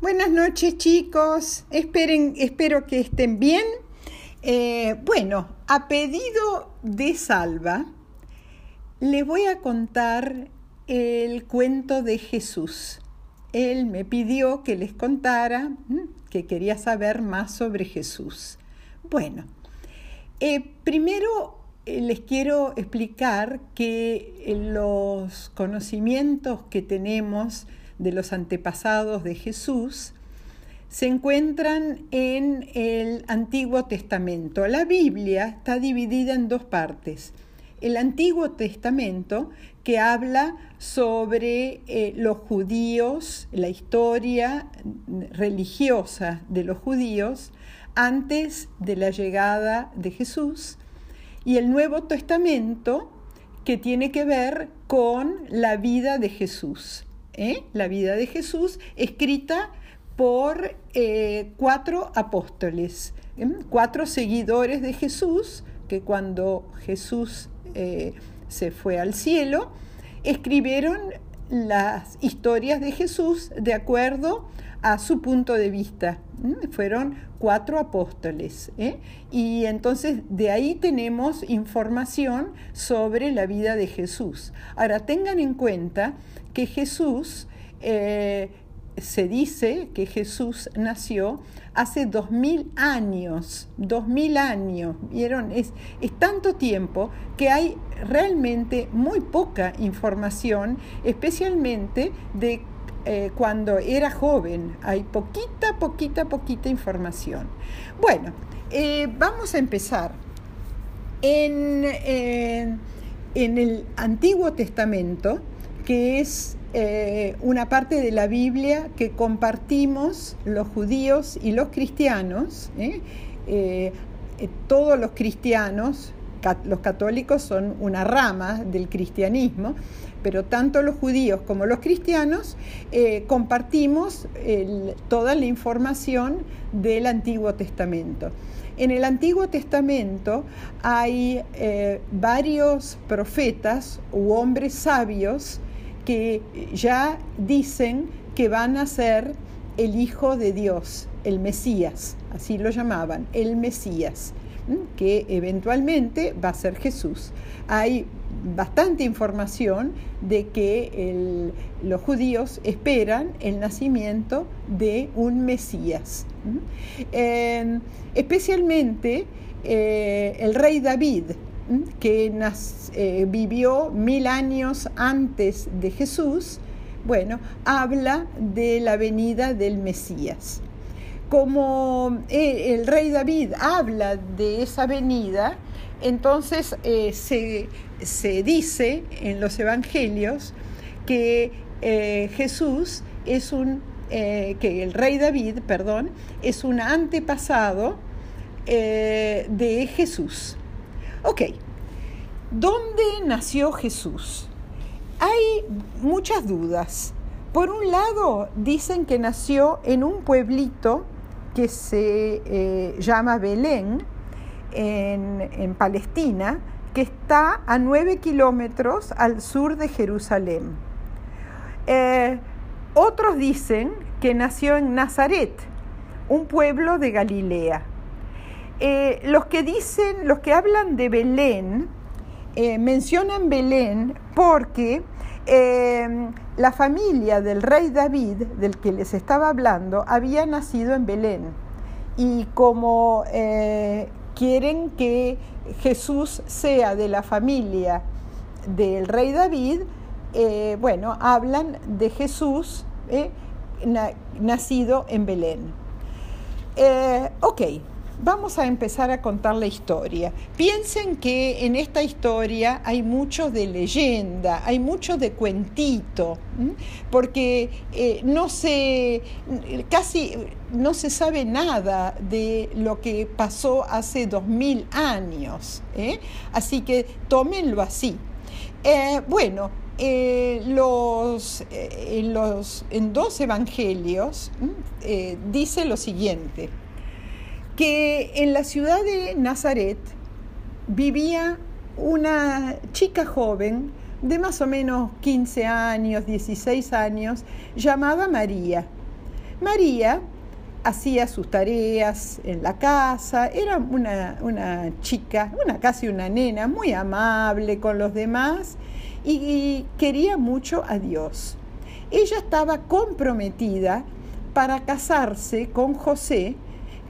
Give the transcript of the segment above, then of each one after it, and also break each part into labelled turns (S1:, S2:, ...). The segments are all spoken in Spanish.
S1: Buenas noches chicos, Esperen, espero que estén bien. Eh, bueno, a pedido de Salva, les voy a contar el cuento de Jesús. Él me pidió que les contara, que quería saber más sobre Jesús. Bueno, eh, primero eh, les quiero explicar que los conocimientos que tenemos de los antepasados de Jesús se encuentran en el Antiguo Testamento. La Biblia está dividida en dos partes. El Antiguo Testamento, que habla sobre eh, los judíos, la historia religiosa de los judíos antes de la llegada de Jesús, y el Nuevo Testamento que tiene que ver con la vida de Jesús. ¿Eh? La vida de Jesús escrita por eh, cuatro apóstoles, ¿eh? cuatro seguidores de Jesús, que cuando Jesús se fue al cielo, escribieron las historias de Jesús de acuerdo a su punto de vista. Fueron cuatro apóstoles. ¿eh? Y entonces de ahí tenemos información sobre la vida de Jesús. Ahora tengan en cuenta que Jesús, eh, se dice que Jesús nació hace dos mil años, dos mil años, ¿vieron? Es, es tanto tiempo que hay realmente muy poca información, especialmente de eh, cuando era joven. Hay poquita, poquita, poquita información. Bueno, eh, vamos a empezar. En, eh, en, el Antiguo Testamento, que es una parte de la Biblia que compartimos los judíos y los cristianos, todos los cristianos, los católicos son una rama del cristianismo, pero tanto los judíos como los cristianos eh, compartimos toda la información del Antiguo Testamento. En el Antiguo Testamento hay eh, varios profetas u hombres sabios que ya dicen que van a ser el Hijo de Dios, el Mesías, así lo llamaban, el Mesías, que eventualmente va a ser Jesús. Hay bastante información de que los judíos esperan el nacimiento de un Mesías. especialmente eh, el rey David, que eh, vivió mil años antes de Jesús, bueno, habla de la venida del Mesías. Como eh, el rey David habla de esa venida, entonces se se dice en los evangelios que eh, Jesús es un, eh, que el rey David, perdón, es un antepasado eh, de Jesús. Ok, ¿dónde nació Jesús? Hay muchas dudas. Por un lado, dicen que nació en un pueblito que se llama Belén, en, Palestina, que está a 9 kilómetros al sur de Jerusalén. Eh, otros dicen que nació en Nazaret, un pueblo de Galilea. Eh, los que dicen, los que hablan de Belén, eh, mencionan Belén porque la familia del rey David, del que les estaba hablando, había nacido en Belén. Y como quieren que Jesús sea de la familia del rey David, eh, bueno, hablan de Jesús eh, nacido en Belén. Eh, ok, vamos a empezar a contar la historia. Piensen que en esta historia hay mucho de leyenda, hay mucho de cuentito, porque eh, no se, casi no se sabe nada de lo que pasó hace dos mil años. ¿eh? Así que tómenlo así. Eh, bueno, los, los, en dos evangelios dice lo siguiente que en la ciudad de Nazaret vivía una chica joven de más o menos 15 años, 16 años, llamada María. María hacía sus tareas en la casa, era una, una chica, una casi una nena, muy amable con los demás y quería mucho a Dios. Ella estaba comprometida para casarse con José,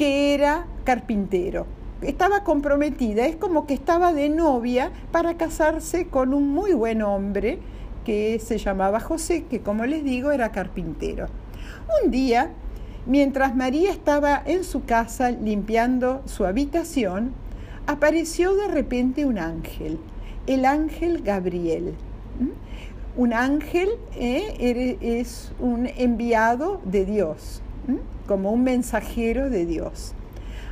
S1: que era carpintero. Estaba comprometida, es como que estaba de novia para casarse con un muy buen hombre que se llamaba José, que como les digo era carpintero. Un día, mientras María estaba en su casa limpiando su habitación, apareció de repente un ángel, el ángel Gabriel. Un ángel eh, es un enviado de Dios, como un mensajero de Dios.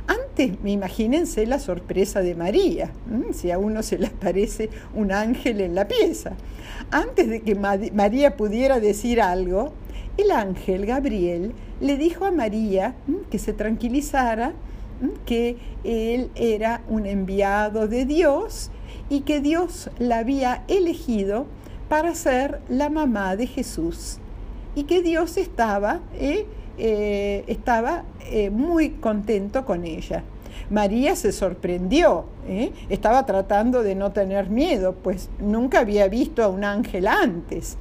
S1: Antes, imagínense la sorpresa de María, si a uno se le aparece un ángel en la pieza. Antes de que María pudiera decir algo, el ángel Gabriel le dijo a María que se tranquilizara, que él era un enviado de Dios y que Dios la había elegido para ser la mamá de Jesús y que Dios estaba, eh, eh, estaba eh, muy contento con ella. María se sorprendió, estaba tratando de no tener miedo, pues nunca había visto a un ángel antes.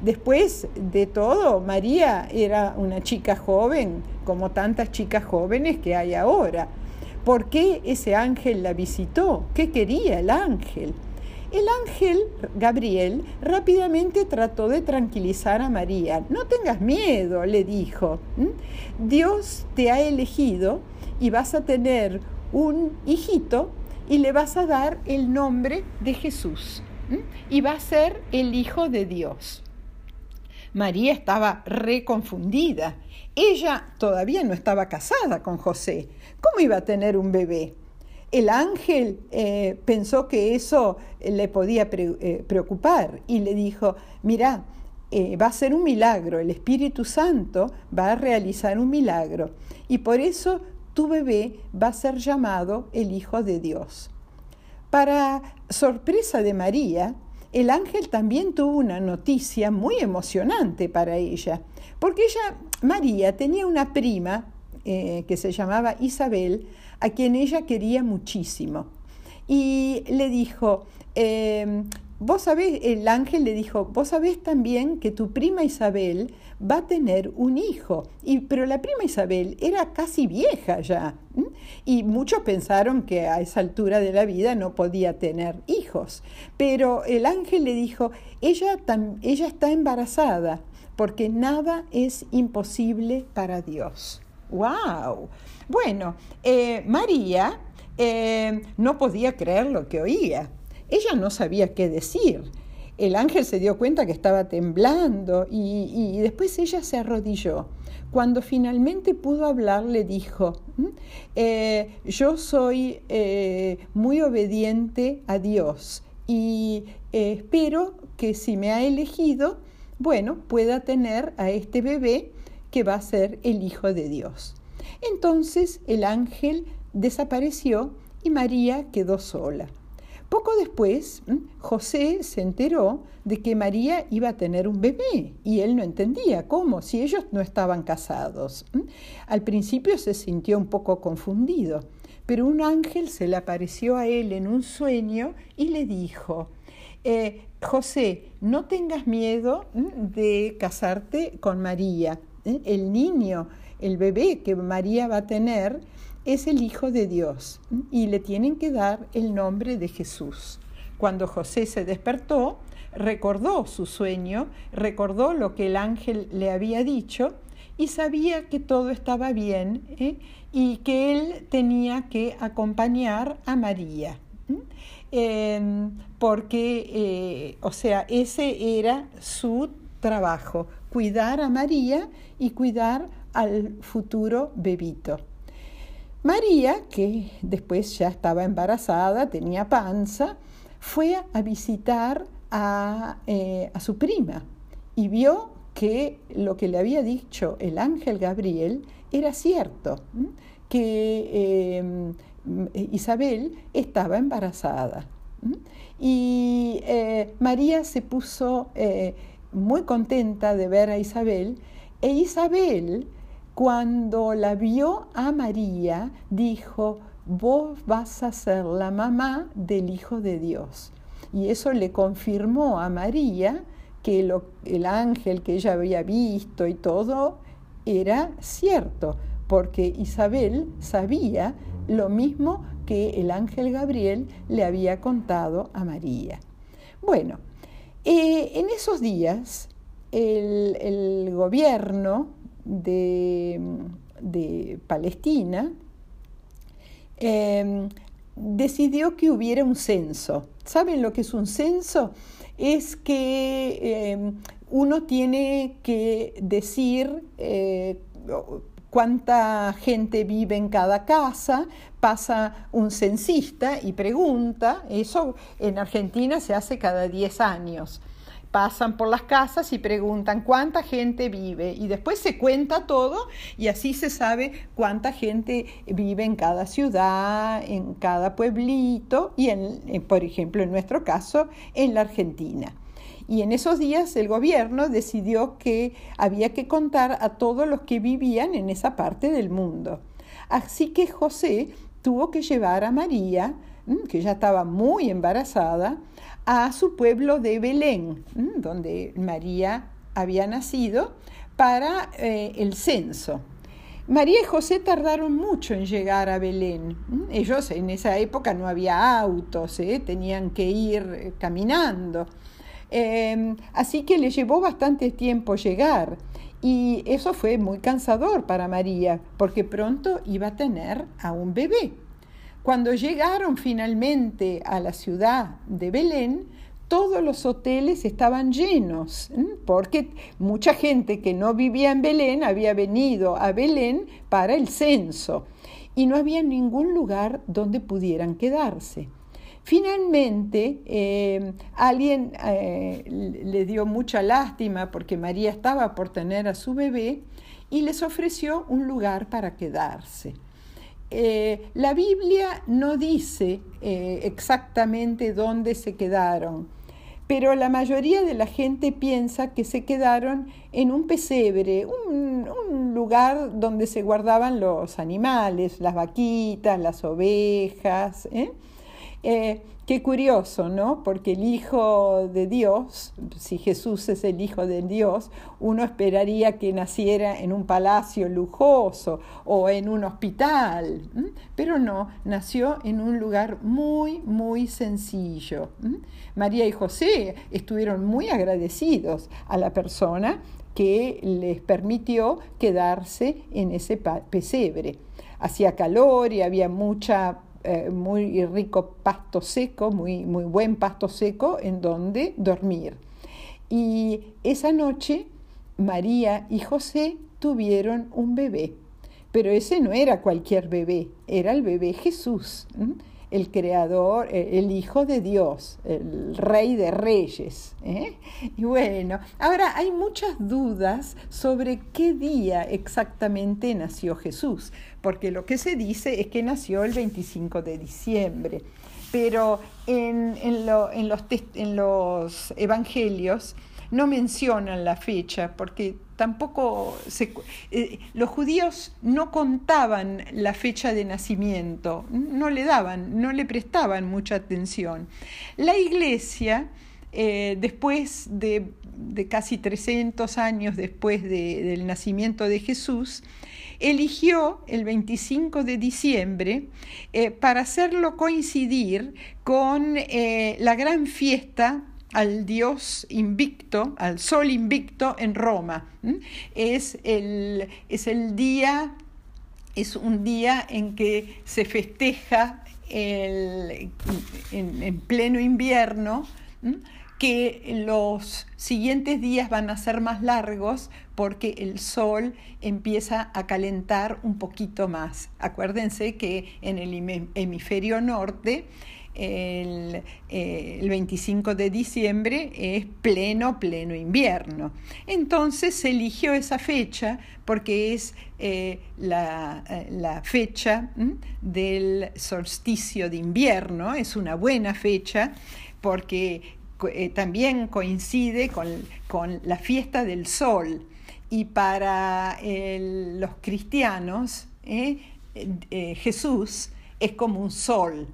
S1: Después de todo, María era una chica joven, como tantas chicas jóvenes que hay ahora. ¿Por qué ese ángel la visitó? ¿Qué quería el ángel? El ángel Gabriel rápidamente trató de tranquilizar a María. No tengas miedo, le dijo. Dios te ha elegido y vas a tener un hijito y le vas a dar el nombre de Jesús. Y va a ser el Hijo de Dios. María estaba reconfundida. Ella todavía no estaba casada con José. ¿Cómo iba a tener un bebé? El ángel eh, pensó que eso le podía eh, preocupar y le dijo, mira, eh, va a ser un milagro, el Espíritu Santo va a realizar un milagro y por eso tu bebé va a ser llamado el Hijo de Dios. Para sorpresa de María, el ángel también tuvo una noticia muy emocionante para ella, porque ella, María, tenía una prima que se llamaba Isabel, a quien ella quería muchísimo. Y le dijo, em, vos sabés, el ángel le dijo, vos sabés también que tu prima Isabel va a tener un hijo. Y, pero la prima Isabel era casi vieja ya. Y muchos pensaron que a esa altura de la vida no podía tener hijos. Pero el ángel le dijo, ella, ella está embarazada porque nada es imposible para Dios. ¡Wow! Bueno, eh, María eh, no podía creer lo que oía. Ella no sabía qué decir. El ángel se dio cuenta que estaba temblando y, después ella se arrodilló. Cuando finalmente pudo hablar, le dijo, eh, yo soy muy obediente a Dios y espero que si me ha elegido, bueno, pueda tener a este bebé que va a ser el Hijo de Dios. Entonces el ángel desapareció y María quedó sola. Poco después, José se enteró de que María iba a tener un bebé y él no entendía cómo, si ellos no estaban casados. Al principio se sintió un poco confundido, pero un ángel se le apareció a él en un sueño y le dijo, eh, José, no tengas miedo de casarte con María. ¿Eh? El niño el bebé que María va a tener es el Hijo de Dios y le tienen que dar el nombre de Jesús. Cuando José se despertó, recordó su sueño, recordó lo que el ángel le había dicho y sabía que todo estaba bien ¿eh? y que él tenía que acompañar a María. porque, eh, o sea, ese era su trabajo, cuidar a María y cuidar al futuro bebito. María, que después ya estaba embarazada, tenía panza, fue a visitar a, eh, su prima y vio que lo que le había dicho el ángel Gabriel era cierto, que em, Isabel estaba embarazada. Y eh, María se puso muy contenta de ver a Isabel e Isabel, cuando la vio a María, dijo, vos vas a ser la mamá del Hijo de Dios. Y eso le confirmó a María que el ángel que ella había visto y todo era cierto, porque Isabel sabía lo mismo que el ángel Gabriel le había contado a María. Bueno, eh, en esos días el, gobierno de, Palestina em, decidió que hubiera un censo. ¿Saben lo que es un censo? Es que em, uno tiene que decir eh, cuánta gente vive en cada casa, pasa un censista y pregunta, eso en Argentina se hace cada 10 años. Pasan por las casas y preguntan cuánta gente vive y después se cuenta todo y así se sabe cuánta gente vive en cada ciudad, en cada pueblito y, en, por ejemplo, en nuestro caso, en la Argentina. Y en esos días el gobierno decidió que había que contar a todos los que vivían en esa parte del mundo. Así que José tuvo que llevar a María, que ya estaba muy embarazada, a su pueblo de Belén, donde María había nacido, para eh, el censo. María y José tardaron mucho en llegar a Belén. Ellos en esa época no había autos, ¿eh? tenían que ir eh, caminando. Em, así que le llevó bastante tiempo llegar y eso fue muy cansador para María porque pronto iba a tener a un bebé. Cuando llegaron finalmente a la ciudad de Belén, todos los hoteles estaban llenos, porque mucha gente que no vivía en Belén había venido a Belén para el censo y no había ningún lugar donde pudieran quedarse. Finalmente, eh, alguien eh, le dio mucha lástima porque María estaba por tener a su bebé y les ofreció un lugar para quedarse. Eh, la Biblia no dice exactamente dónde se quedaron, pero la mayoría de la gente piensa que se quedaron en un pesebre, un, lugar donde se guardaban los animales, las vaquitas, las ovejas. Qué curioso, ¿no? Porque el Hijo de Dios, si Jesús es el Hijo de Dios, uno esperaría que naciera en un palacio lujoso o en un hospital, pero no, nació en un lugar muy, muy sencillo. María y José estuvieron muy agradecidos a la persona que les permitió quedarse en ese pesebre. Hacía calor y había mucha eh, muy rico pasto seco, muy, muy buen pasto seco en donde dormir. Y esa noche María y José tuvieron un bebé, pero ese no era cualquier bebé, era el bebé Jesús el creador, eh, el Hijo de Dios, el Rey de Reyes. ¿eh? Y bueno, ahora hay muchas dudas sobre qué día exactamente nació Jesús, porque lo que se dice es que nació el 25 de diciembre, pero en, en, los, en los evangelios no mencionan la fecha porque tampoco eh, los judíos no contaban la fecha de nacimiento, no le daban, no le prestaban mucha atención. La iglesia, eh, después de, casi 300 años después del nacimiento de Jesús, eligió el 25 de diciembre eh, para hacerlo coincidir con la gran fiesta al dios invicto, al sol invicto en Roma. Es el, es el día, es un día en que se festeja en, pleno invierno, que los siguientes días van a ser más largos porque el sol empieza a calentar un poquito más. Acuérdense que en el hemisferio norte el, 25 eh, de diciembre es pleno, pleno invierno. Entonces se eligió esa fecha porque es eh, la, eh, la, fecha del solsticio de invierno, es una buena fecha porque también coincide con, con, la fiesta del sol. Y para los cristianos, Jesús es como un sol,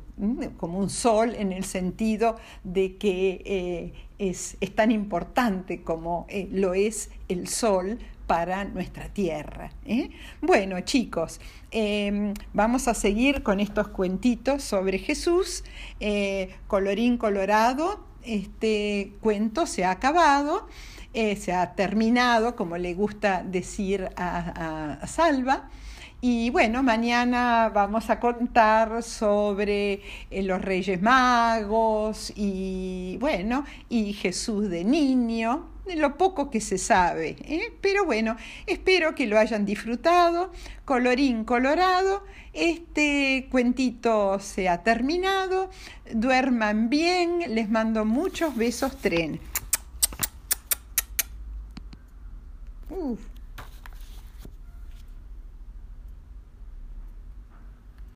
S1: como un sol en el sentido de que eh, es, tan importante como eh, lo es el sol para nuestra tierra. ¿eh? Bueno, chicos, em, vamos a seguir con estos cuentitos sobre Jesús. colorín colorado, este cuento se ha acabado. se ha terminado, como le gusta decir a Salva. Y bueno, mañana vamos a contar sobre eh, los Reyes Magos y bueno, y Jesús de niño, lo poco que se sabe. ¿eh? Pero bueno, espero que lo hayan disfrutado. Colorín colorado, este cuentito se ha terminado. Duerman bien, les mando muchos besos tren.